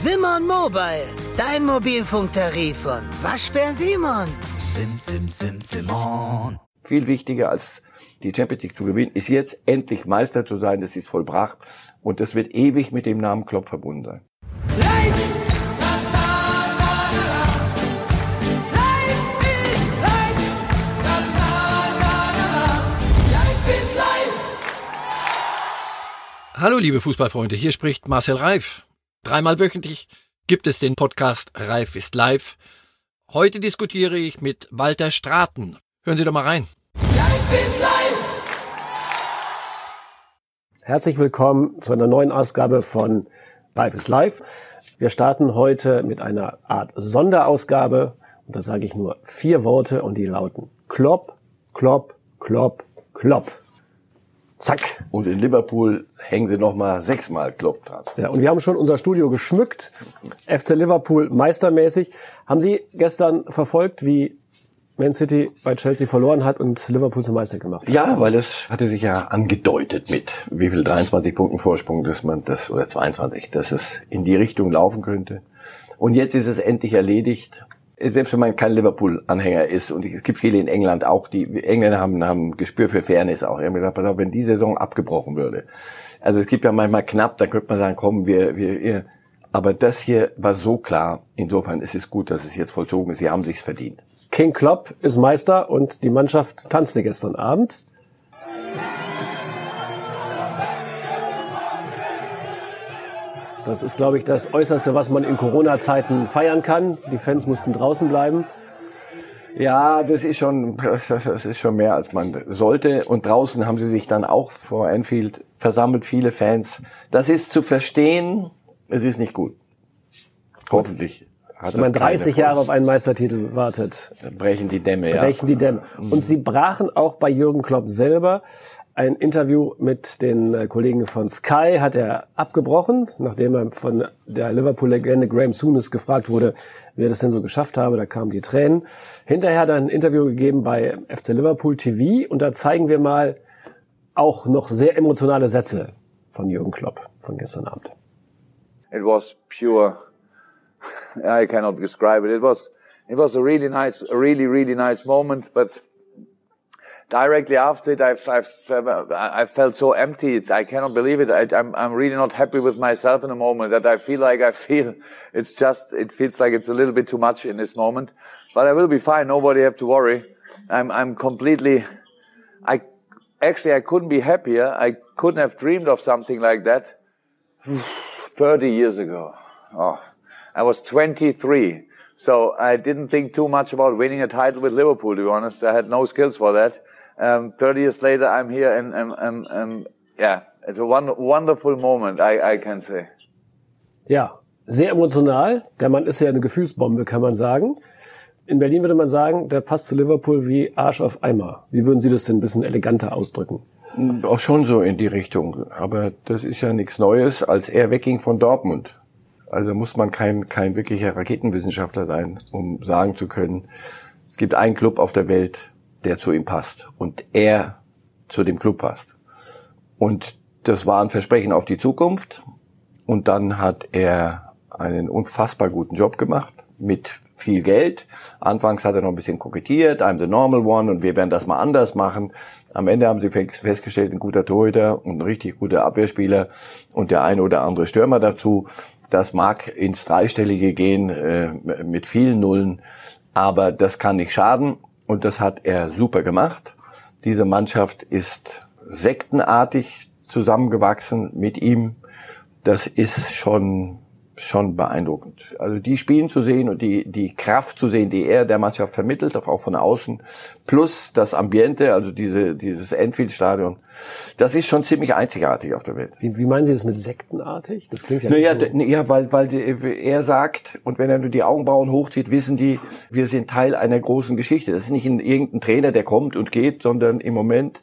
Simon Mobile, dein Mobilfunktarif von Waschbär Simon. Sim, sim, sim, Simon. Viel wichtiger als die Champions League zu gewinnen, ist jetzt endlich Meister zu sein. Das ist vollbracht und das wird ewig mit dem Namen Klopp verbunden sein. Hallo liebe Fußballfreunde, hier spricht Marcel Reif. Dreimal wöchentlich gibt es den Podcast Reif ist live. Heute diskutiere ich mit Walter Straten. Hören Sie doch mal rein. Reif ist live! Herzlich willkommen zu einer neuen Ausgabe von Reif ist live. Wir starten heute mit einer Art Sonderausgabe und da sage ich nur vier Worte und die lauten Klopp, Klopp, Klopp, Klopp. Zack. Und in Liverpool hängen sie nochmal sechsmal Klopp dran. Ja, und wir haben schon unser Studio geschmückt. FC Liverpool meistermäßig. Haben Sie gestern verfolgt, wie Man City bei Chelsea verloren hat und Liverpool zum Meister gemacht hat? Ja, weil das hatte sich ja angedeutet mit wie viel 23 Punkten Vorsprung, dass man das, oder 22, dass es in die Richtung laufen könnte. Und jetzt ist es endlich erledigt selbst wenn man kein Liverpool-Anhänger ist, und es gibt viele in England auch, die Engländer haben, haben Gespür für Fairness auch. Auf, wenn die Saison abgebrochen würde. Also es gibt ja manchmal knapp, da könnte man sagen, komm, wir, wir. Aber das hier war so klar. Insofern ist es gut, dass es jetzt vollzogen ist. Sie haben sich's verdient. King Klopp ist Meister und die Mannschaft tanzte gestern Abend. Das ist, glaube ich, das Äußerste, was man in Corona-Zeiten feiern kann. Die Fans mussten draußen bleiben. Ja, das ist schon, das ist schon mehr als man sollte. Und draußen haben sie sich dann auch vor Anfield versammelt, viele Fans. Das ist zu verstehen. Es ist nicht gut. Hoffentlich. Hat Wenn man 30 Jahre auf einen Meistertitel wartet, brechen die Dämme. Brechen ja. die Dämme. Und sie brachen auch bei Jürgen Klopp selber ein Interview mit den äh, Kollegen von Sky hat er abgebrochen, nachdem er von der Liverpool-Legende Graham Souness gefragt wurde, wie er das denn so geschafft habe. Da kamen die Tränen. Hinterher hat er ein Interview gegeben bei FC Liverpool TV und da zeigen wir mal auch noch sehr emotionale Sätze von Jürgen Klopp von gestern Abend. It was pure. I cannot describe it. It was it was a really nice, a really really nice moment, but directly after it, I've, I've, I felt so empty. It's, I cannot believe it. I, I'm, I'm really not happy with myself in a moment that I feel like I feel it's just, it feels like it's a little bit too much in this moment, but I will be fine. Nobody have to worry. I'm, I'm completely, I, actually, I couldn't be happier. I couldn't have dreamed of something like that 30 years ago. Oh, I was 23. So I didn't think too much about winning a title with Liverpool, to be honest. I had no skills for that. Um, 30 years later, I'm here and, and, and, and yeah, it's a one, wonderful moment, I, I can say. Ja, sehr emotional. Der Mann ist ja eine Gefühlsbombe, kann man sagen. In Berlin würde man sagen, der passt zu Liverpool wie Arsch auf Eimer. Wie würden Sie das denn ein bisschen eleganter ausdrücken? Auch schon so in die Richtung. Aber das ist ja nichts Neues, als er wegging von Dortmund. Also muss man kein, kein wirklicher Raketenwissenschaftler sein, um sagen zu können, es gibt einen Club auf der Welt, der zu ihm passt und er zu dem Club passt. Und das war ein Versprechen auf die Zukunft. Und dann hat er einen unfassbar guten Job gemacht mit viel Geld. Anfangs hat er noch ein bisschen kokettiert, I'm the normal one und wir werden das mal anders machen. Am Ende haben sie festgestellt, ein guter Torhüter und ein richtig guter Abwehrspieler und der eine oder andere Stürmer dazu. Das mag ins Dreistellige gehen äh, mit vielen Nullen, aber das kann nicht schaden und das hat er super gemacht. Diese Mannschaft ist sektenartig zusammengewachsen mit ihm. Das ist schon schon beeindruckend. Also die Spielen zu sehen und die, die Kraft zu sehen, die er der Mannschaft vermittelt, auch von außen, plus das Ambiente, also diese, dieses Enfield-Stadion, das ist schon ziemlich einzigartig auf der Welt. Wie, wie meinen Sie das mit sektenartig? Das klingt ja naja, nicht so. Ja, weil, weil er sagt, und wenn er nur die Augenbrauen hochzieht, wissen die, wir sind Teil einer großen Geschichte. Das ist nicht irgendein Trainer, der kommt und geht, sondern im Moment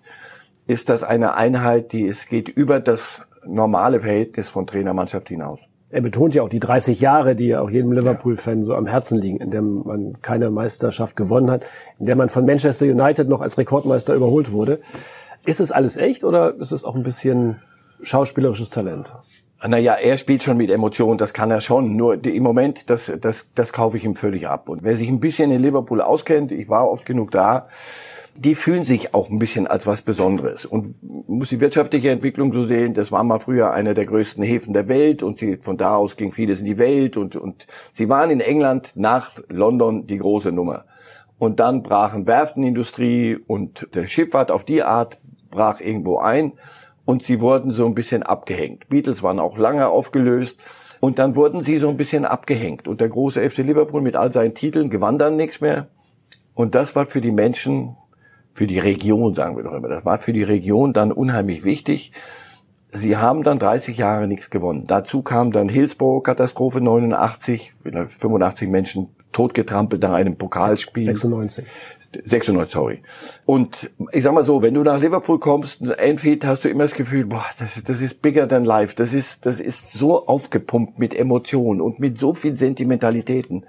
ist das eine Einheit, die es geht über das normale Verhältnis von Trainermannschaft hinaus er betont ja auch die 30 Jahre, die ja auch jedem Liverpool-Fan so am Herzen liegen, in dem man keine Meisterschaft gewonnen hat, in der man von Manchester United noch als Rekordmeister überholt wurde. Ist es alles echt oder ist es auch ein bisschen schauspielerisches Talent? Naja, er spielt schon mit Emotionen, das kann er schon. Nur im Moment, das, das, das kaufe ich ihm völlig ab. Und wer sich ein bisschen in Liverpool auskennt, ich war oft genug da, die fühlen sich auch ein bisschen als was Besonderes und muss die wirtschaftliche Entwicklung so sehen. Das war mal früher einer der größten Häfen der Welt und sie, von da aus ging vieles in die Welt und, und sie waren in England nach London die große Nummer. Und dann brachen Werftenindustrie und der Schifffahrt auf die Art brach irgendwo ein und sie wurden so ein bisschen abgehängt. Beatles waren auch lange aufgelöst und dann wurden sie so ein bisschen abgehängt und der große FC Liverpool mit all seinen Titeln gewann dann nichts mehr. Und das war für die Menschen, für die Region, sagen wir doch immer, das war für die Region dann unheimlich wichtig. Sie haben dann 30 Jahre nichts gewonnen. Dazu kam dann Hillsborough-Katastrophe 89, 85 Menschen totgetrampelt nach einem Pokalspiel. 96. 96, sorry. Und ich sag mal so, wenn du nach Liverpool kommst, Enfield, hast du immer das Gefühl, boah, das, das ist bigger than life. Das ist, das ist so aufgepumpt mit Emotionen und mit so viel Sentimentalitäten.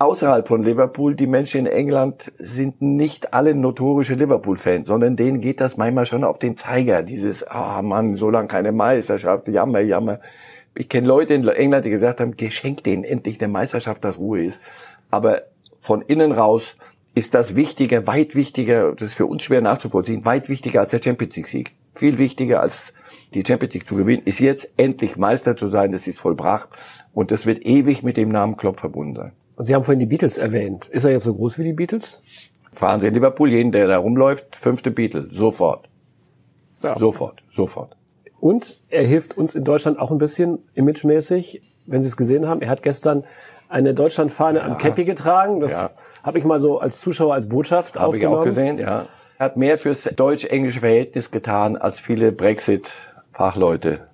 Außerhalb von Liverpool, die Menschen in England sind nicht alle notorische Liverpool-Fans, sondern denen geht das manchmal schon auf den Zeiger. Dieses, ah oh Mann, so lange keine Meisterschaft, jammer, jammer. Ich kenne Leute in England, die gesagt haben, geschenkt denen endlich eine Meisterschaft, dass Ruhe ist. Aber von innen raus ist das wichtiger, weit wichtiger, das ist für uns schwer nachzuvollziehen, weit wichtiger als der Champions League Sieg. Viel wichtiger als die Champions League zu gewinnen, ist jetzt endlich Meister zu sein, das ist vollbracht und das wird ewig mit dem Namen Klopp verbunden sein. Und Sie haben vorhin die Beatles erwähnt. Ist er jetzt so groß wie die Beatles? Fahren Sie in Liverpool, jeden, der da rumläuft, fünfte Beatle, sofort. Ja. Sofort, sofort. Und er hilft uns in Deutschland auch ein bisschen imagemäßig. Wenn Sie es gesehen haben, er hat gestern eine Deutschlandfahne ja. am Käppi getragen. Das ja. habe ich mal so als Zuschauer als Botschaft hab aufgenommen. Habe ich auch gesehen, ja. Er hat mehr fürs deutsch-englische Verhältnis getan als viele Brexit-Fachleute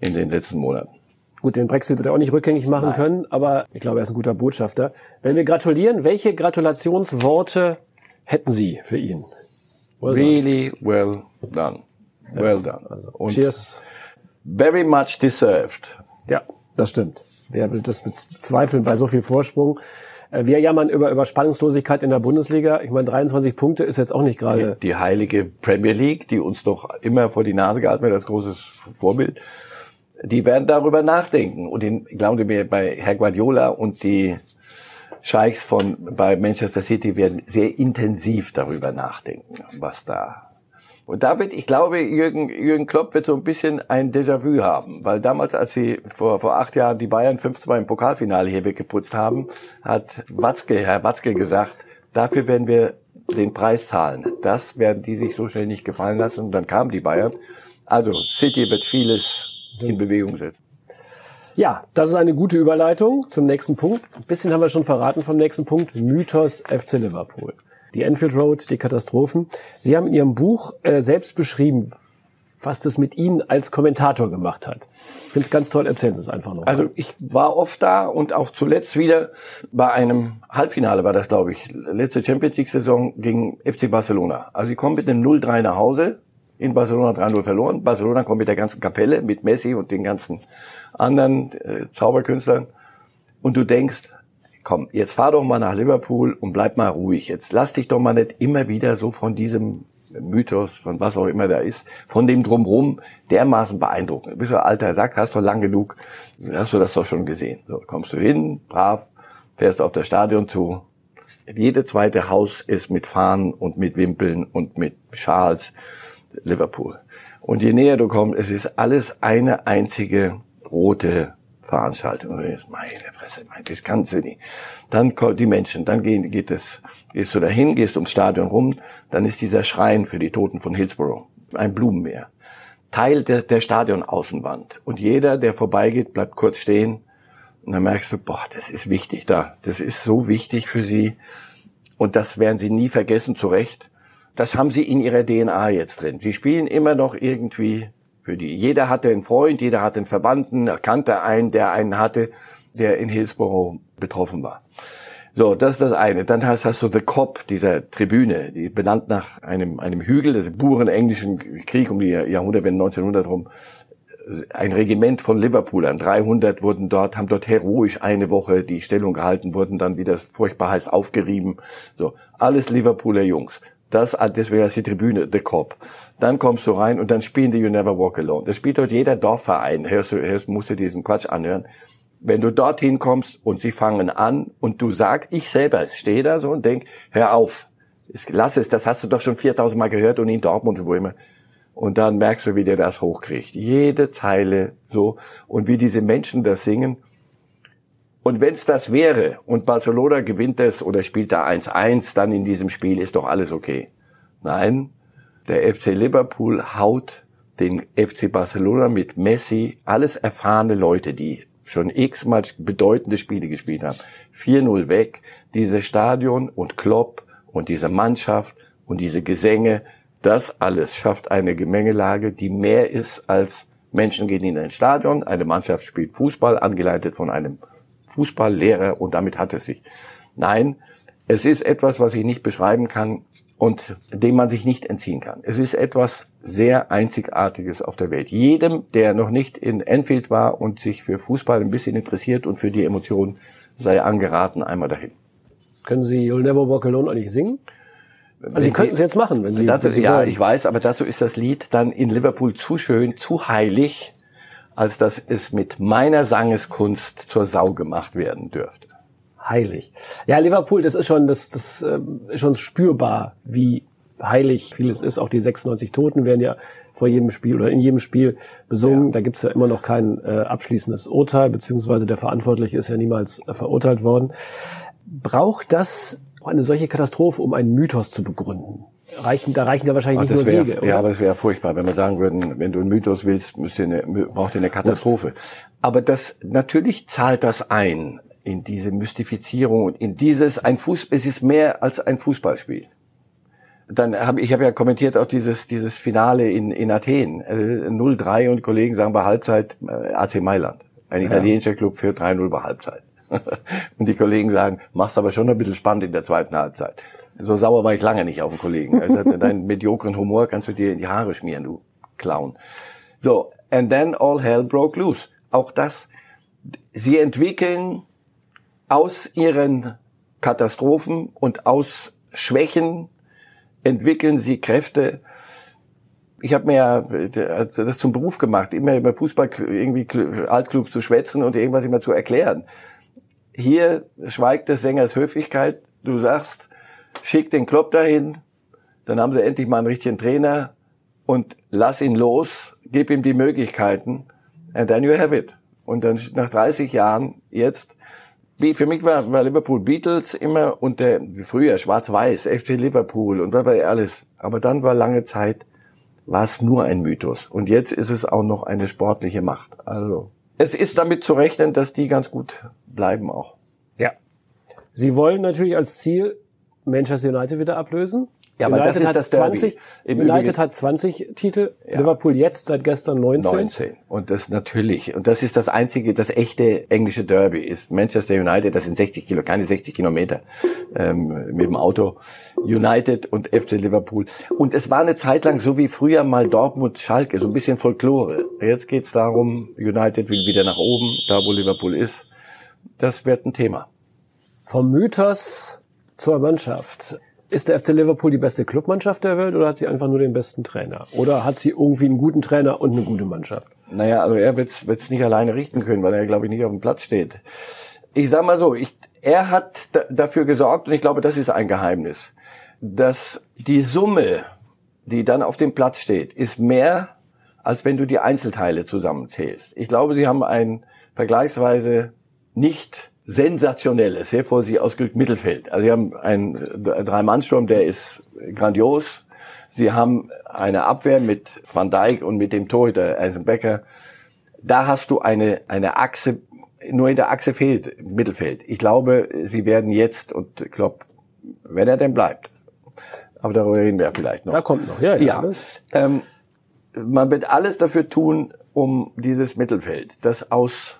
in den letzten Monaten. Gut, den Brexit wird er auch nicht rückgängig machen Nein. können, aber ich glaube, er ist ein guter Botschafter. Wenn wir gratulieren, welche Gratulationsworte hätten Sie für ihn? Well really done. well done. Well done. Also, Und cheers. Very much deserved. Ja, das stimmt. Wer will das bezweifeln bei so viel Vorsprung? Äh, wir jammern über Überspannungslosigkeit in der Bundesliga. Ich meine, 23 Punkte ist jetzt auch nicht gerade. Die heilige Premier League, die uns doch immer vor die Nase gehalten wird als großes Vorbild, die werden darüber nachdenken. Und in, glauben Sie mir, bei Herr Guardiola und die Scheichs von bei Manchester City werden sehr intensiv darüber nachdenken, was da und da wird, ich glaube, Jürgen, Jürgen Klopp wird so ein bisschen ein Déjà-vu haben, weil damals, als sie vor, vor acht Jahren die Bayern 5-2 im Pokalfinale hier weggeputzt haben, hat Watzke, Herr Watzke gesagt, dafür werden wir den Preis zahlen. Das werden die sich so schnell nicht gefallen lassen und dann kamen die Bayern. Also City wird vieles in Bewegung setzen. Ja, das ist eine gute Überleitung zum nächsten Punkt. Ein bisschen haben wir schon verraten vom nächsten Punkt. Mythos FC Liverpool die Enfield Road, die Katastrophen. Sie haben in Ihrem Buch äh, selbst beschrieben, was das mit Ihnen als Kommentator gemacht hat. Ich finde es ganz toll, erzählen Sie es einfach noch. Also ich war oft da und auch zuletzt wieder bei einem Halbfinale war das, glaube ich, letzte Champions League Saison gegen FC Barcelona. Also sie kommen mit einem 0-3 nach Hause, in Barcelona 3-0 verloren. Barcelona kommt mit der ganzen Kapelle, mit Messi und den ganzen anderen äh, Zauberkünstlern. Und du denkst, komm, jetzt fahr doch mal nach Liverpool und bleib mal ruhig. Jetzt lass dich doch mal nicht immer wieder so von diesem Mythos, von was auch immer da ist, von dem Drumrum dermaßen beeindrucken. Du bist du alter Sack, hast doch lang genug, hast du das doch schon gesehen. So, kommst du hin, brav, fährst auf das Stadion zu. Jede zweite Haus ist mit Fahnen und mit Wimpeln und mit Schals Liverpool. Und je näher du kommst, es ist alles eine einzige rote Veranstaltung. Und jetzt, meine Fresse, meine, das kannst du nicht. Dann kommen die Menschen, dann gehen, geht es, gehst du dahin, gehst ums Stadion rum, dann ist dieser Schrein für die Toten von Hillsborough, ein Blumenmeer. Teil der, der Stadionaußenwand. Und jeder, der vorbeigeht, bleibt kurz stehen. Und dann merkst du, boah, das ist wichtig da. Das ist so wichtig für sie. Und das werden sie nie vergessen, zu Recht. Das haben sie in ihrer DNA jetzt drin. Sie spielen immer noch irgendwie für die. Jeder hatte einen Freund, jeder hatte einen Verwandten, er kannte einen, der einen hatte, der in Hillsborough betroffen war. So, das ist das eine. Dann hast, hast du The Cop, dieser Tribüne, die benannt nach einem, einem Hügel, das Buren englischen Krieg um die Jahrhundertwende 1900 rum. Ein Regiment von Liverpoolern, 300 wurden dort, haben dort heroisch eine Woche die Stellung gehalten, wurden dann, wie das furchtbar heißt, aufgerieben. So, alles Liverpooler Jungs. Das, das wäre die Tribüne, The Cop. Dann kommst du rein und dann spielen die You Never Walk Alone. Das spielt dort jeder Dorfverein. Hörst du, hörst, musst du diesen Quatsch anhören. Wenn du dorthin kommst und sie fangen an und du sagst, ich selber stehe da so und denk, hör auf, lass es, das hast du doch schon 4000 Mal gehört und in Dortmund und wo immer. Und dann merkst du, wie der das hochkriegt. Jede Zeile so. Und wie diese Menschen das singen. Und wenn es das wäre und Barcelona gewinnt es oder spielt da 1-1, dann in diesem Spiel ist doch alles okay. Nein, der FC Liverpool haut den FC Barcelona mit Messi, alles erfahrene Leute, die schon x-mal bedeutende Spiele gespielt haben, 4-0 weg. Dieses Stadion und Klopp und diese Mannschaft und diese Gesänge, das alles schafft eine Gemengelage, die mehr ist als Menschen gehen in ein Stadion, eine Mannschaft spielt Fußball, angeleitet von einem Fußballlehrer und damit hat es sich. Nein, es ist etwas, was ich nicht beschreiben kann und dem man sich nicht entziehen kann. Es ist etwas sehr Einzigartiges auf der Welt. Jedem, der noch nicht in Enfield war und sich für Fußball ein bisschen interessiert und für die Emotionen, sei angeraten, einmal dahin. Können Sie You'll Never Walk Alone eigentlich singen? Also Sie könnten es jetzt machen, wenn Sie, dazu, wenn Sie Ja, wollen. ich weiß, aber dazu ist das Lied dann in Liverpool zu schön, zu heilig, als dass es mit meiner Sangeskunst zur Sau gemacht werden dürfte. heilig. Ja, Liverpool, das ist schon, das, das ähm, ist schon spürbar, wie heilig vieles ist. Auch die 96 Toten werden ja vor jedem Spiel oder in jedem Spiel besungen. Da gibt's ja immer noch kein äh, abschließendes Urteil, beziehungsweise der Verantwortliche ist ja niemals äh, verurteilt worden. Braucht das eine solche Katastrophe, um einen Mythos zu begründen? Reichen, da reichen ja wahrscheinlich Ach, nicht nur wär, Siege. ja, oder? aber es wäre furchtbar, wenn wir sagen würden, wenn du einen Mythos willst, müsst ihr eine, braucht ihr eine Katastrophe. Aber das natürlich zahlt das ein in diese Mystifizierung und in dieses ein Fuß. Es ist mehr als ein Fußballspiel. Dann habe ich habe ja kommentiert auch dieses dieses Finale in in Athen äh, 0-3 und Kollegen sagen bei Halbzeit äh, AC Mailand, ein italienischer Club für 3-0 bei Halbzeit. und die Kollegen sagen, mach's aber schon ein bisschen spannend in der zweiten Halbzeit. So sauer war ich lange nicht auf den Kollegen. Also deinen mediokren Humor kannst du dir in die Haare schmieren, du Clown. So, and then all hell broke loose. Auch das, sie entwickeln aus ihren Katastrophen und aus Schwächen entwickeln sie Kräfte. Ich habe mir ja das zum Beruf gemacht, immer über Fußball irgendwie altklug zu schwätzen und irgendwas immer zu erklären. Hier schweigt des Sängers Höflichkeit. Du sagst, schick den Klopp dahin, dann haben sie endlich mal einen richtigen Trainer und lass ihn los, gib ihm die Möglichkeiten and then you have it. Und dann nach 30 Jahren jetzt, wie für mich war, war Liverpool Beatles immer und der früher Schwarz-Weiß, FC Liverpool und was war alles. Aber dann war lange Zeit war es nur ein Mythos und jetzt ist es auch noch eine sportliche Macht. Also es ist damit zu rechnen, dass die ganz gut bleiben auch. Ja. Sie wollen natürlich als Ziel Manchester United wieder ablösen. Ja, aber United das ist hat das Derby. 20, Im United Übrigen- hat 20 Titel, Liverpool jetzt seit gestern 19. 19. Und das natürlich, und das ist das einzige, das echte englische Derby ist Manchester United, das sind 60 Kilo, keine 60 Kilometer ähm, mit dem Auto. United und FC Liverpool. Und es war eine Zeit lang so wie früher mal Dortmund Schalke, so ein bisschen Folklore. Jetzt geht's darum, United will wieder nach oben, da wo Liverpool ist. Das wird ein Thema. Vom Mythos zur Mannschaft. Ist der FC Liverpool die beste Clubmannschaft der Welt oder hat sie einfach nur den besten Trainer? Oder hat sie irgendwie einen guten Trainer und eine gute Mannschaft? Naja, also er wird's wird's nicht alleine richten können, weil er, glaube ich, nicht auf dem Platz steht. Ich sag mal so, ich, er hat da, dafür gesorgt, und ich glaube, das ist ein Geheimnis, dass die Summe, die dann auf dem Platz steht, ist mehr, als wenn du die Einzelteile zusammenzählst. Ich glaube, sie haben ein vergleichsweise nicht sensationelles, sehr vorsichtig ausgedrückt Mittelfeld. Also sie haben einen Drei-Mann-Sturm, der ist grandios. Sie haben eine Abwehr mit Van Dijk und mit dem Torhüter Alison Becker. Da hast du eine, eine Achse, nur in der Achse fehlt Mittelfeld. Ich glaube, sie werden jetzt, und ich glaube, wenn er denn bleibt, aber darüber reden wir vielleicht noch. Da kommt noch, ja, ja. Ja, ähm, man wird alles dafür tun, um dieses Mittelfeld, das aus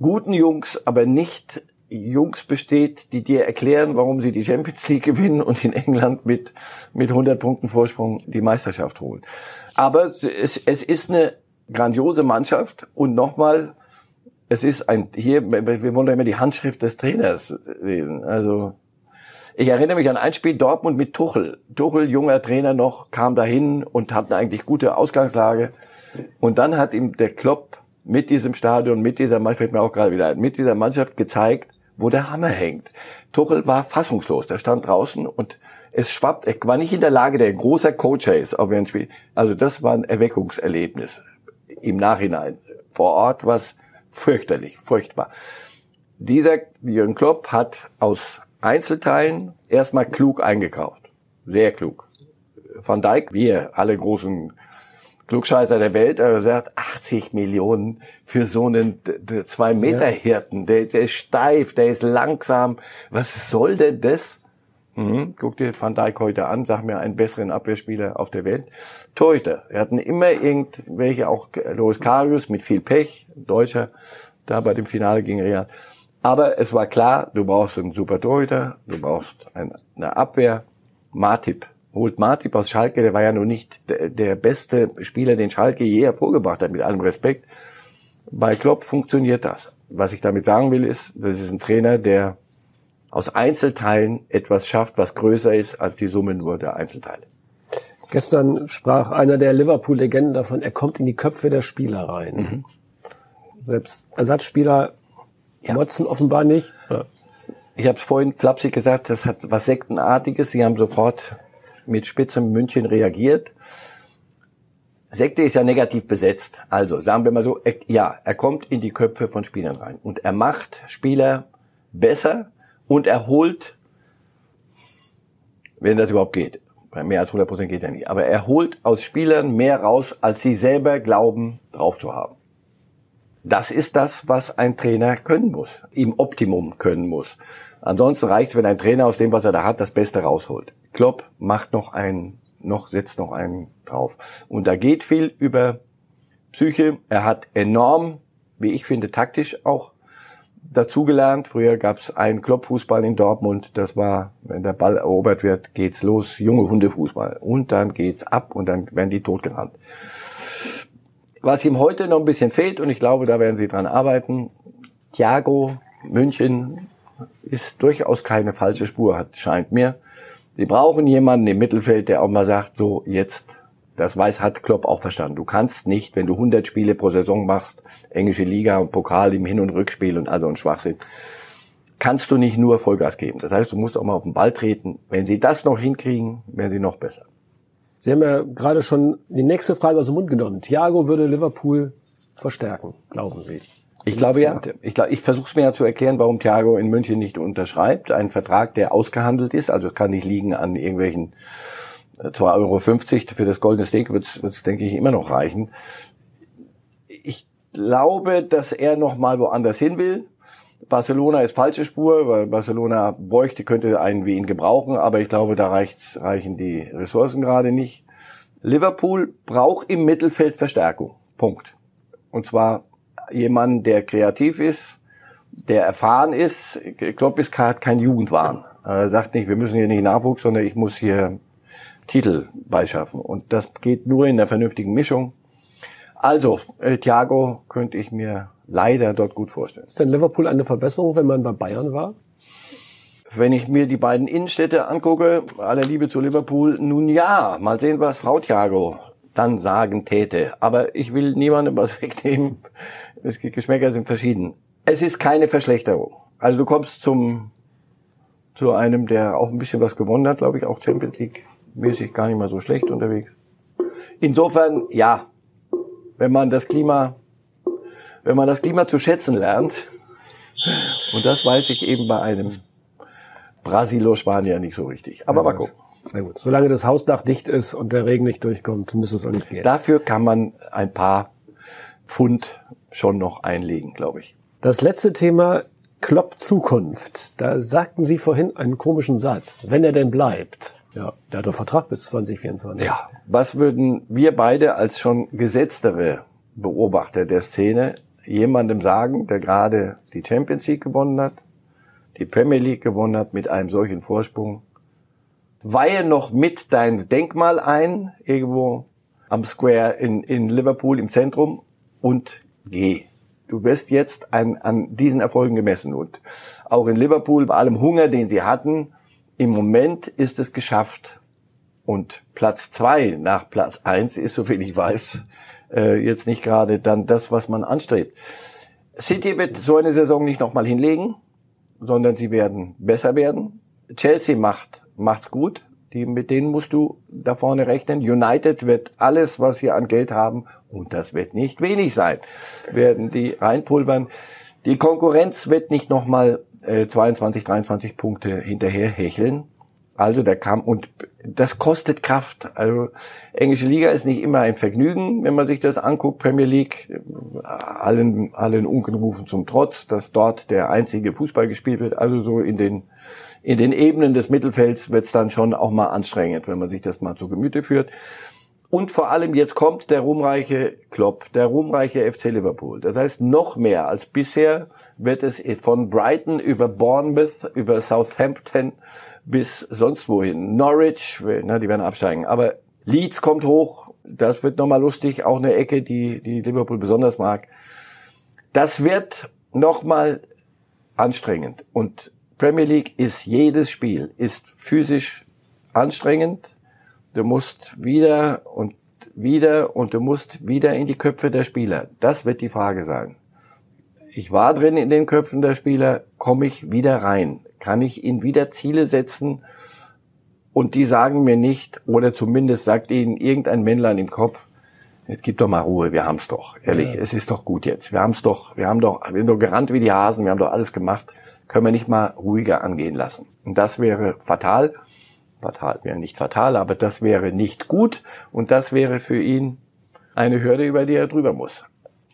guten Jungs, aber nicht Jungs besteht, die dir erklären, warum sie die Champions League gewinnen und in England mit, mit 100 Punkten Vorsprung die Meisterschaft holen. Aber es, es ist eine grandiose Mannschaft und nochmal, es ist ein, hier, wir wollen doch immer die Handschrift des Trainers lesen. Also, Ich erinnere mich an ein Spiel Dortmund mit Tuchel. Tuchel, junger Trainer noch, kam dahin und hatte eigentlich gute Ausgangslage. Und dann hat ihm der Klopp mit diesem Stadion, mit dieser Mannschaft, fällt mir auch gerade wieder ein, mit dieser Mannschaft gezeigt, wo der Hammer hängt. Tuchel war fassungslos. Der stand draußen und es schwappt, er war nicht in der Lage, der großer Coach ist, auf ein Spiel. Also das war ein Erweckungserlebnis im Nachhinein. Vor Ort war es fürchterlich, furchtbar. Dieser Jürgen Klopp hat aus Einzelteilen erstmal klug eingekauft. Sehr klug. Van Dijk, wir alle großen Klugscheißer der Welt, aber sagt 80 Millionen für so einen zwei Meter Hirten. Der, der ist steif, der ist langsam. Was soll denn das? Mhm. Guck dir Van Dijk heute an, sag mir einen besseren Abwehrspieler auf der Welt. Torhüter. Wir hatten immer irgendwelche, auch Loris Karius mit viel Pech, Deutscher, da bei dem Finale gegen Real. Aber es war klar, du brauchst einen super Torhüter, du brauchst eine Abwehr. Martip. Holt Martip aus Schalke, der war ja nur nicht der beste Spieler, den Schalke je hervorgebracht hat, mit allem Respekt. Bei Klopp funktioniert das. Was ich damit sagen will, ist, das ist ein Trainer, der aus Einzelteilen etwas schafft, was größer ist als die Summe nur der Einzelteile. Gestern sprach einer der Liverpool-Legenden davon, er kommt in die Köpfe der Spieler rein. Mhm. Selbst Ersatzspieler ja. motzen offenbar nicht. Ja. Ich habe es vorhin flapsig gesagt, das hat was Sektenartiges. Sie haben sofort mit Spitzem München reagiert. Sekte ist ja negativ besetzt. Also sagen wir mal so, er, ja, er kommt in die Köpfe von Spielern rein und er macht Spieler besser und er holt, wenn das überhaupt geht, mehr als 100 Prozent geht ja nicht, aber er holt aus Spielern mehr raus, als sie selber glauben, drauf zu haben. Das ist das, was ein Trainer können muss, im Optimum können muss. Ansonsten reicht es, wenn ein Trainer aus dem, was er da hat, das Beste rausholt. Klopp macht noch einen, noch, setzt noch einen drauf. Und da geht viel über Psyche. Er hat enorm, wie ich finde, taktisch auch dazugelernt. Früher gab es einen Kloppfußball in Dortmund. Das war, wenn der Ball erobert wird, geht's los, junge Hundefußball. Und dann geht's ab und dann werden die totgerannt. Was ihm heute noch ein bisschen fehlt, und ich glaube, da werden sie dran arbeiten, Thiago, München ist durchaus keine falsche Spur, hat, scheint mir. Sie brauchen jemanden im Mittelfeld, der auch mal sagt, so jetzt, das weiß, hat Klopp auch verstanden. Du kannst nicht, wenn du 100 Spiele pro Saison machst, englische Liga und Pokal im Hin- und Rückspiel und also ein Schwachsinn, kannst du nicht nur Vollgas geben. Das heißt, du musst auch mal auf den Ball treten. Wenn sie das noch hinkriegen, werden sie noch besser. Sie haben ja gerade schon die nächste Frage aus dem Mund genommen. Thiago würde Liverpool verstärken, glauben Sie? Ich glaube ja. Ich, glaube, ich versuche es mir ja zu erklären, warum Thiago in München nicht unterschreibt. Ein Vertrag, der ausgehandelt ist. Also es kann nicht liegen an irgendwelchen 2,50 äh, Euro für das goldene Steak, wird es, denke ich, immer noch reichen. Ich glaube, dass er noch mal woanders hin will. Barcelona ist falsche Spur, weil Barcelona bräuchte, könnte einen wie ihn gebrauchen, aber ich glaube, da reicht's, reichen die Ressourcen gerade nicht. Liverpool braucht im Mittelfeld Verstärkung. Punkt. Und zwar jemand, der kreativ ist, der erfahren ist. Klopp ist hat kein Jugendwahn. Er sagt nicht, wir müssen hier nicht Nachwuchs, sondern ich muss hier Titel beischaffen. Und das geht nur in der vernünftigen Mischung. Also, äh, Thiago könnte ich mir leider dort gut vorstellen. Ist denn Liverpool eine Verbesserung, wenn man bei Bayern war? Wenn ich mir die beiden Innenstädte angucke, aller Liebe zu Liverpool, nun ja, mal sehen, was Frau Thiago dann sagen täte. Aber ich will niemandem was wegnehmen. Geschmäcker sind verschieden. Es ist keine Verschlechterung. Also du kommst zum, zu einem, der auch ein bisschen was gewonnen hat, glaube ich, auch Champions League mäßig gar nicht mal so schlecht unterwegs. Insofern, ja, wenn man das Klima wenn man das Klima zu schätzen lernt, und das weiß ich eben bei einem Brasilo-Spanier nicht so richtig. Aber ja, mal gucken. Na gut, solange das Hausdach dicht ist und der Regen nicht durchkommt, müsste es auch nicht gehen. Dafür kann man ein paar Pfund schon noch einlegen, glaube ich. Das letzte Thema Klopp Zukunft. Da sagten Sie vorhin einen komischen Satz. Wenn er denn bleibt. Ja, der hat doch Vertrag bis 2024. Ja, was würden wir beide als schon gesetztere Beobachter der Szene jemandem sagen, der gerade die Champions League gewonnen hat, die Premier League gewonnen hat mit einem solchen Vorsprung. Weihe noch mit dein Denkmal ein, irgendwo am Square in, in Liverpool im Zentrum und geh. Du wirst jetzt an, an diesen Erfolgen gemessen und auch in Liverpool bei allem Hunger, den sie hatten, im Moment ist es geschafft. Und Platz zwei nach Platz eins ist, soviel ich weiß, äh, jetzt nicht gerade dann das, was man anstrebt. City wird so eine Saison nicht nochmal hinlegen, sondern sie werden besser werden. Chelsea macht macht's gut. Die, mit denen musst du da vorne rechnen. United wird alles, was sie an Geld haben, und das wird nicht wenig sein, werden die reinpulvern. Die Konkurrenz wird nicht nochmal äh, 22, 23 Punkte hinterher hecheln. Also der Kampf, und das kostet Kraft. Also englische Liga ist nicht immer ein Vergnügen, wenn man sich das anguckt. Premier League, allen, allen Unkenrufen zum Trotz, dass dort der einzige Fußball gespielt wird. Also so in den, in den Ebenen des Mittelfelds wird es dann schon auch mal anstrengend, wenn man sich das mal zu Gemüte führt. Und vor allem jetzt kommt der ruhmreiche Klopp, der ruhmreiche FC Liverpool. Das heißt, noch mehr als bisher wird es von Brighton über Bournemouth, über Southampton bis sonst wohin. Norwich, na, die werden absteigen. Aber Leeds kommt hoch. Das wird nochmal lustig. Auch eine Ecke, die, die Liverpool besonders mag. Das wird nochmal anstrengend. Und Premier League ist jedes Spiel, ist physisch anstrengend Du musst wieder und wieder und du musst wieder in die Köpfe der Spieler. Das wird die Frage sein. Ich war drin in den Köpfen der Spieler, komme ich wieder rein? Kann ich ihnen wieder Ziele setzen? Und die sagen mir nicht, oder zumindest sagt ihnen irgendein Männlein im Kopf, jetzt gib doch mal Ruhe, wir haben's doch. Ehrlich, ja. es ist doch gut jetzt. Wir haben's doch, wir haben doch, wir sind doch gerannt wie die Hasen, wir haben doch alles gemacht. Können wir nicht mal ruhiger angehen lassen. Und das wäre fatal fatal wäre nicht fatal, aber das wäre nicht gut und das wäre für ihn eine Hürde, über die er drüber muss.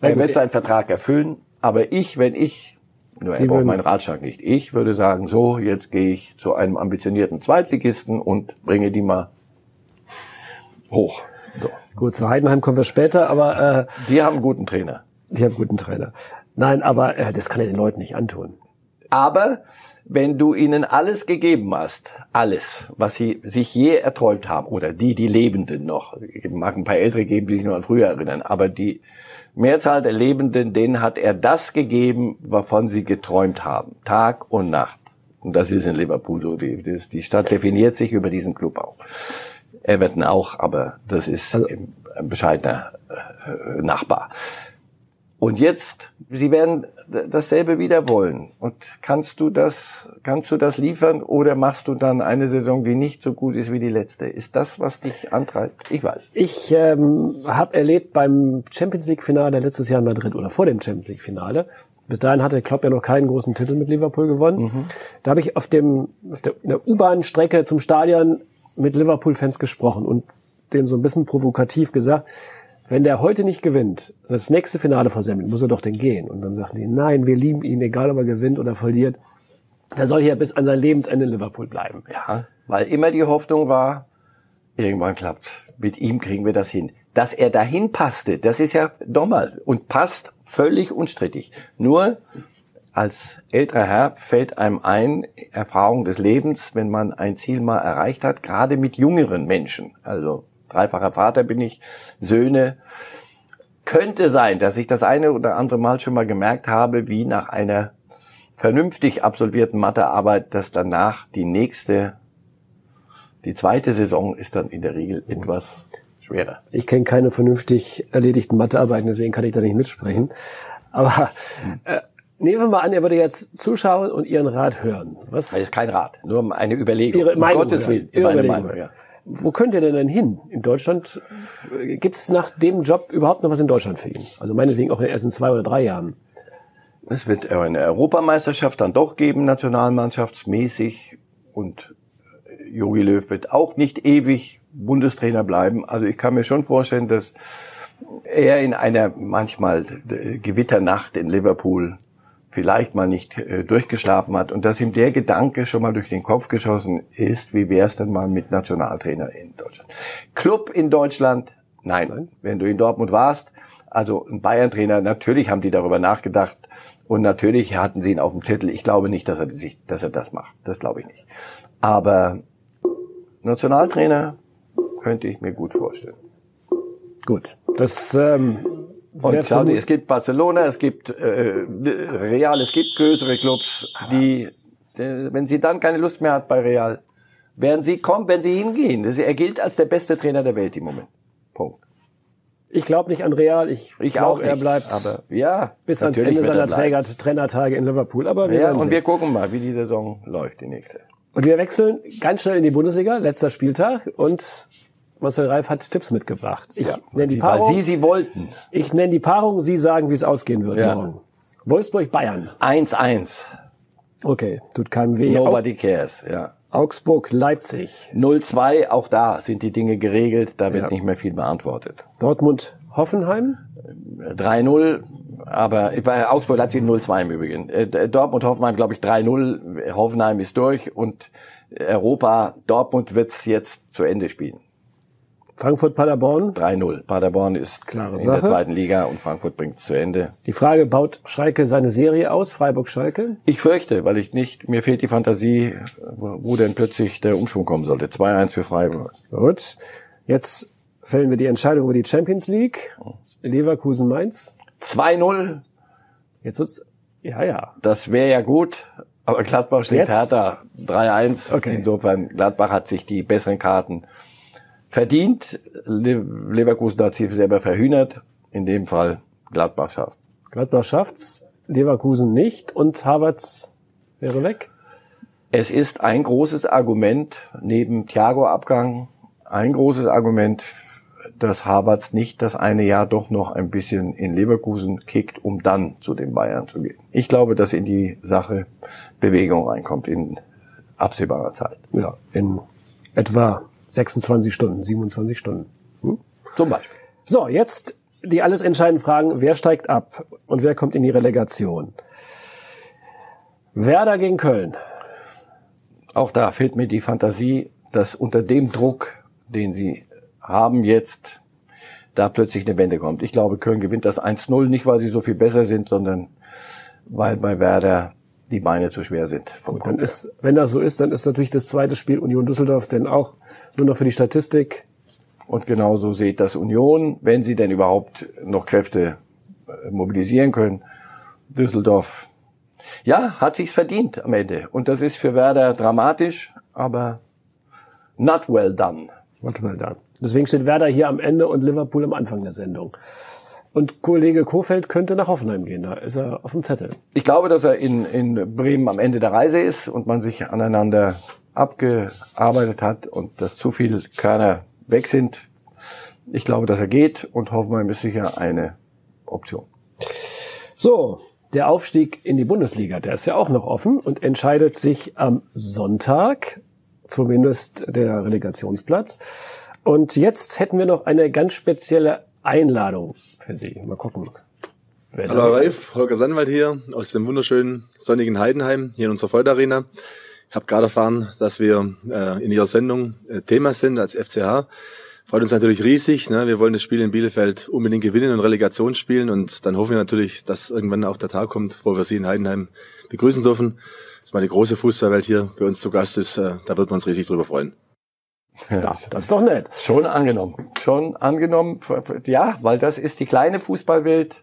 Er wird seinen Vertrag erfüllen, aber ich, wenn ich, nur er braucht meinen Ratschlag nicht, ich würde sagen, so, jetzt gehe ich zu einem ambitionierten Zweitligisten und bringe die mal hoch. So. Gut, zu Heidenheim kommen wir später, aber äh, die haben einen guten Trainer. Die haben einen guten Trainer. Nein, aber äh, das kann er den Leuten nicht antun. Aber wenn du ihnen alles gegeben hast, alles, was sie sich je erträumt haben, oder die, die Lebenden noch, es mag ein paar Ältere geben, die sich noch an früher erinnern, aber die Mehrzahl der Lebenden, denen hat er das gegeben, wovon sie geträumt haben, Tag und Nacht. Und das ist in Liverpool so. Die, die Stadt definiert sich über diesen Club auch. Everton auch, aber das ist also, ein bescheidener äh, Nachbar. Und jetzt, sie werden dasselbe wieder wollen. Und kannst du das, kannst du das liefern oder machst du dann eine Saison, die nicht so gut ist wie die letzte? Ist das, was dich antreibt? Ich weiß. Ich ähm, habe erlebt beim Champions League Finale letztes Jahr in Madrid oder vor dem Champions League Finale. Bis dahin hatte Klopp ja noch keinen großen Titel mit Liverpool gewonnen. Mhm. Da habe ich auf dem auf der, der U-Bahn-Strecke zum Stadion mit Liverpool-Fans gesprochen und denen so ein bisschen provokativ gesagt, wenn der heute nicht gewinnt, das nächste Finale versemmelt, muss er doch denn gehen. Und dann sagen die, nein, wir lieben ihn, egal ob er gewinnt oder verliert. Der soll hier bis an sein Lebensende in Liverpool bleiben. Ja, weil immer die Hoffnung war, irgendwann klappt. Mit ihm kriegen wir das hin. Dass er dahin passte, das ist ja nochmal und passt völlig unstrittig. Nur als älterer Herr fällt einem ein, Erfahrung des Lebens, wenn man ein Ziel mal erreicht hat, gerade mit jüngeren Menschen. Also dreifacher Vater bin ich, Söhne. Könnte sein, dass ich das eine oder andere Mal schon mal gemerkt habe, wie nach einer vernünftig absolvierten Mathearbeit, dass danach die nächste, die zweite Saison ist dann in der Regel etwas schwerer. Ich kenne keine vernünftig erledigten Mathearbeiten, deswegen kann ich da nicht mitsprechen. Aber äh, nehmen wir mal an, er würde jetzt zuschauen und Ihren Rat hören. Was? Das ist kein Rat, nur eine Überlegung. Ihre Meinung, um Gottes Willen, meine Meinung, ja. Wo könnt ihr denn denn hin? In Deutschland gibt es nach dem Job überhaupt noch was in Deutschland für ihn? Also meinetwegen auch in den ersten zwei oder drei Jahren. Es wird eine Europameisterschaft dann doch geben, nationalmannschaftsmäßig. Und Jogi Löw wird auch nicht ewig Bundestrainer bleiben. Also ich kann mir schon vorstellen, dass er in einer manchmal Gewitternacht in Liverpool vielleicht mal nicht äh, durchgeschlafen hat und dass ihm der Gedanke schon mal durch den Kopf geschossen ist, wie wäre es denn mal mit Nationaltrainer in Deutschland. Club in Deutschland, nein. nein. Wenn du in Dortmund warst, also ein Bayern-Trainer, natürlich haben die darüber nachgedacht und natürlich hatten sie ihn auf dem Titel. Ich glaube nicht, dass er, sich, dass er das macht. Das glaube ich nicht. Aber Nationaltrainer könnte ich mir gut vorstellen. Gut, das ähm, und schau dir, es gibt Barcelona, es gibt äh, Real, es gibt größere Clubs, die, die, wenn sie dann keine Lust mehr hat bei Real, werden sie kommen, wenn sie hingehen. Er gilt als der beste Trainer der Welt im Moment. Punkt. Ich glaube nicht an Real. Ich, Ich glaube, auch nicht. er bleibt aber ja, bis ans Ende er seiner. Träger, Trainertage in Liverpool. Aber wir Ja, werden und sehen. wir gucken mal, wie die Saison läuft, die nächste. Und wir wechseln ganz schnell in die Bundesliga, letzter Spieltag. Und Marcel Reif hat Tipps mitgebracht. Ich nenne die Die, weil Paarung. sie sie wollten. ich nenne die Paarung. Sie sagen, wie es ausgehen wird Ja. morgen. Wolfsburg Bayern. 1-1. Okay, tut keinem weh. Nobody cares, ja. Augsburg Leipzig. 0-2, auch da sind die Dinge geregelt, da wird Ja. nicht mehr viel beantwortet. Dortmund Hoffenheim. 3-0, aber bei Augsburg Leipzig 0-2 im Übrigen. Äh, Dortmund Hoffenheim, glaube ich, 3-0. Hoffenheim ist durch und Europa, Dortmund wird's jetzt zu Ende spielen. Frankfurt Paderborn. 3-0. Paderborn ist Klare in Sache. der zweiten Liga und Frankfurt bringt's zu Ende. Die Frage, baut Schalke seine Serie aus? Freiburg Schalke. Ich fürchte, weil ich nicht, mir fehlt die Fantasie, wo denn plötzlich der Umschwung kommen sollte. 2-1 für Freiburg. Gut. Jetzt fällen wir die Entscheidung über die Champions League. Leverkusen Mainz. 2-0, Jetzt wird's, ja, ja. das wäre ja gut, aber Gladbach schlägt Jetzt? Hertha 3-1. Okay. Insofern, Gladbach hat sich die besseren Karten verdient. Le Leverkusen hat sie selber verhühnert. In dem Fall Gladbach schafft. Gladbach schafft's. Leverkusen nicht. Und Havertz wäre weg. Es ist ein großes Argument neben Thiago-Abgang, ein großes Argument, dass Havertz nicht das eine Jahr doch noch ein bisschen in Leverkusen kickt, um dann zu den Bayern zu gehen. Ich glaube, dass in die Sache Bewegung reinkommt in absehbarer Zeit. Ja, in etwa 26 Stunden, 27 Stunden. Hm? Zum Beispiel. So, jetzt die alles entscheidenden Fragen. Wer steigt ab und wer kommt in die Relegation? Werder gegen Köln. Auch da fehlt mir die Fantasie, dass unter dem Druck, den sie haben jetzt, da plötzlich eine Wende kommt. Ich glaube, Köln gewinnt das 1-0, nicht weil sie so viel besser sind, sondern weil bei Werder die Beine zu schwer sind. Vom Dann ist, wenn das so ist, dann ist natürlich das zweite Spiel Union Düsseldorf denn auch nur noch für die Statistik. Und genauso sieht das Union, wenn sie denn überhaupt noch Kräfte äh, mobilisieren können. Düsseldorf, ja, hat sich's verdient am Ende. Und das ist für Werder dramatisch, aber not well done. Warte mal da. Deswegen steht Werder hier am Ende und Liverpool am Anfang der Sendung. Und Kollege Kofeld könnte nach Hoffenheim gehen. Da ist er auf dem Zettel. Ich glaube, dass er in, in Bremen am Ende der Reise ist und man sich aneinander abgearbeitet hat und dass zu viel Körner weg sind. Ich glaube, dass er geht und Hoffenheim ist sicher eine Option. So, der Aufstieg in die Bundesliga, der ist ja auch noch offen und entscheidet sich am Sonntag, zumindest der Relegationsplatz. Und jetzt hätten wir noch eine ganz spezielle Einladung für Sie. Mal gucken. Wer Hallo das- Ralf, Holger Sandwald hier aus dem wunderschönen sonnigen Heidenheim hier in unserer Freude-Arena. Ich habe gerade erfahren, dass wir äh, in Ihrer Sendung äh, Thema sind als FCH. Freut uns natürlich riesig. Ne? Wir wollen das Spiel in Bielefeld unbedingt gewinnen und Relegation spielen und dann hoffen wir natürlich, dass irgendwann auch der Tag kommt, wo wir Sie in Heidenheim begrüßen dürfen. Dass mal die große Fußballwelt hier bei uns zu Gast ist. Äh, da wird man uns riesig drüber freuen. Ja, das ist doch nett. Schon angenommen. Schon angenommen. Ja, weil das ist die kleine Fußballwelt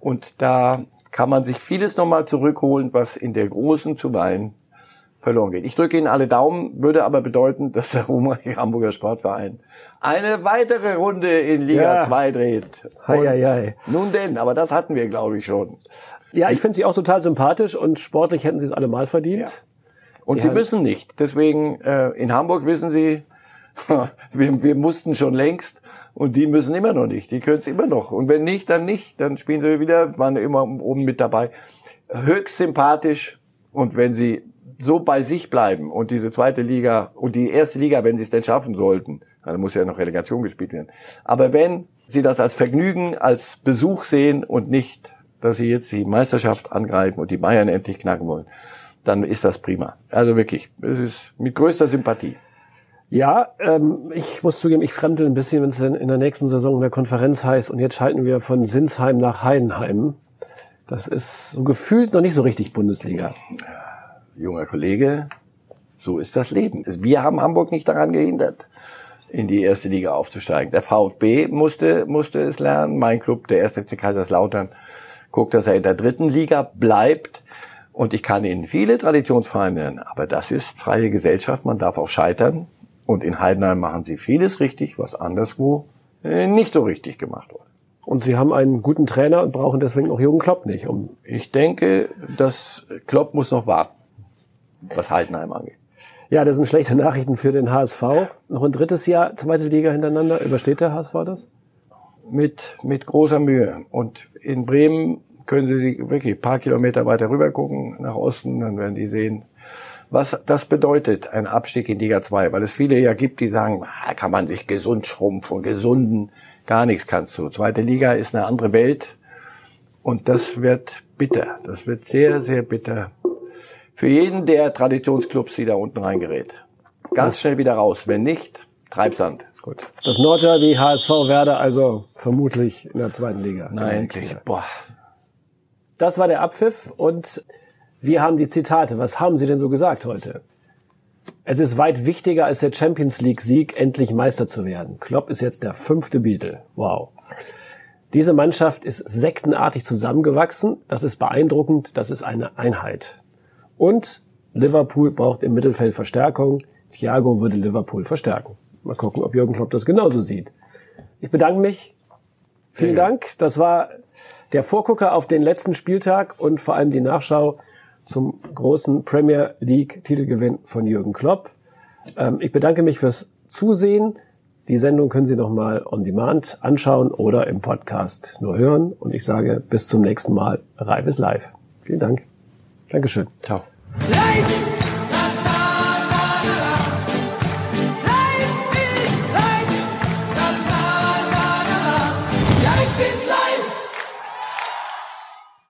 und da kann man sich vieles nochmal zurückholen, was in der großen zuweilen verloren geht. Ich drücke Ihnen alle Daumen, würde aber bedeuten, dass der Hamburger Sportverein eine weitere Runde in Liga Ja. 2 dreht. Hei, hei, hei. Nun denn, aber das hatten wir, glaube ich, schon. Ja, ich finde Sie auch total sympathisch und sportlich hätten Sie es alle mal verdient. Und Die sie müssen nicht. Deswegen, äh, in Hamburg wissen sie, wir, wir mussten schon längst und die müssen immer noch nicht. Die können es immer noch. Und wenn nicht, dann nicht. Dann spielen sie wieder, waren immer oben mit dabei. Höchst sympathisch. Und wenn sie so bei sich bleiben und diese zweite Liga und die erste Liga, wenn sie es denn schaffen sollten, dann muss ja noch Relegation gespielt werden. Aber wenn sie das als Vergnügen, als Besuch sehen und nicht, dass sie jetzt die Meisterschaft angreifen und die Bayern endlich knacken wollen, dann ist das prima. Also wirklich, es ist mit größter Sympathie. Ja, ähm, ich muss zugeben, ich fremdel ein bisschen, wenn es in der nächsten Saison in der Konferenz heißt und jetzt schalten wir von Sinsheim nach Heidenheim. Das ist so gefühlt noch nicht so richtig Bundesliga. Junger Kollege, so ist das Leben. Wir haben Hamburg nicht daran gehindert, in die erste Liga aufzusteigen. Der VfB musste, musste es lernen. Mein Club, der 1. FC Kaiserslautern, guckt, dass er in der dritten Liga bleibt. Und ich kann Ihnen viele Traditionsvereine nennen, aber das ist freie Gesellschaft, man darf auch scheitern. Und in Heidenheim machen sie vieles richtig, was anderswo äh, nicht so richtig gemacht wurde. Und Sie haben einen guten Trainer und brauchen deswegen auch Jürgen Klopp nicht. Um Ich denke, dass Klopp muss noch warten, was Heidenheim angeht. ja, das sind schlechte Nachrichten für den HSV. Noch ein drittes Jahr zweite Liga hintereinander. Übersteht der HSV das? Mit, mit großer Mühe. Und in Bremen können Sie sich wirklich ein paar Kilometer weiter rüber gucken, nach Osten, dann werden die sehen, was das bedeutet, ein Abstieg in Liga 2. Weil es viele ja gibt, die sagen, ah, kann man sich gesund schrumpfen, gesunden, gar nichts kannst du. Zweite Liga ist eine andere Welt. Und das wird bitter. Das wird sehr, sehr bitter. Für jeden der Traditionsclubs, die da unten reingerät. Ganz schnell wieder raus. Wenn nicht, Treibsand. Gut. Das Nordderby HSV Werder also vermutlich in der zweiten Liga. Nein. Jahr. Boah. Das war der Abpfiff und wir haben die Zitate. Was haben Sie denn so gesagt heute? Es ist weit wichtiger als der Champions League Sieg, endlich Meister zu werden. Klopp ist jetzt der fünfte Beatle. Wow. Diese Mannschaft ist sektenartig zusammengewachsen. Das ist beeindruckend. Das ist eine Einheit. Und Liverpool braucht im Mittelfeld Verstärkung. Thiago würde Liverpool verstärken. Mal gucken, ob Jürgen Klopp das genauso sieht. Ich bedanke mich. Vielen Dank. Das war der Vorgucker auf den letzten Spieltag und vor allem die Nachschau zum großen Premier League Titelgewinn von Jürgen Klopp. Ähm, ich bedanke mich fürs Zusehen. Die Sendung können Sie nochmal on demand anschauen oder im Podcast nur hören. Und ich sage bis zum nächsten Mal. Reif ist live. Vielen Dank. Dankeschön. Ciao. Live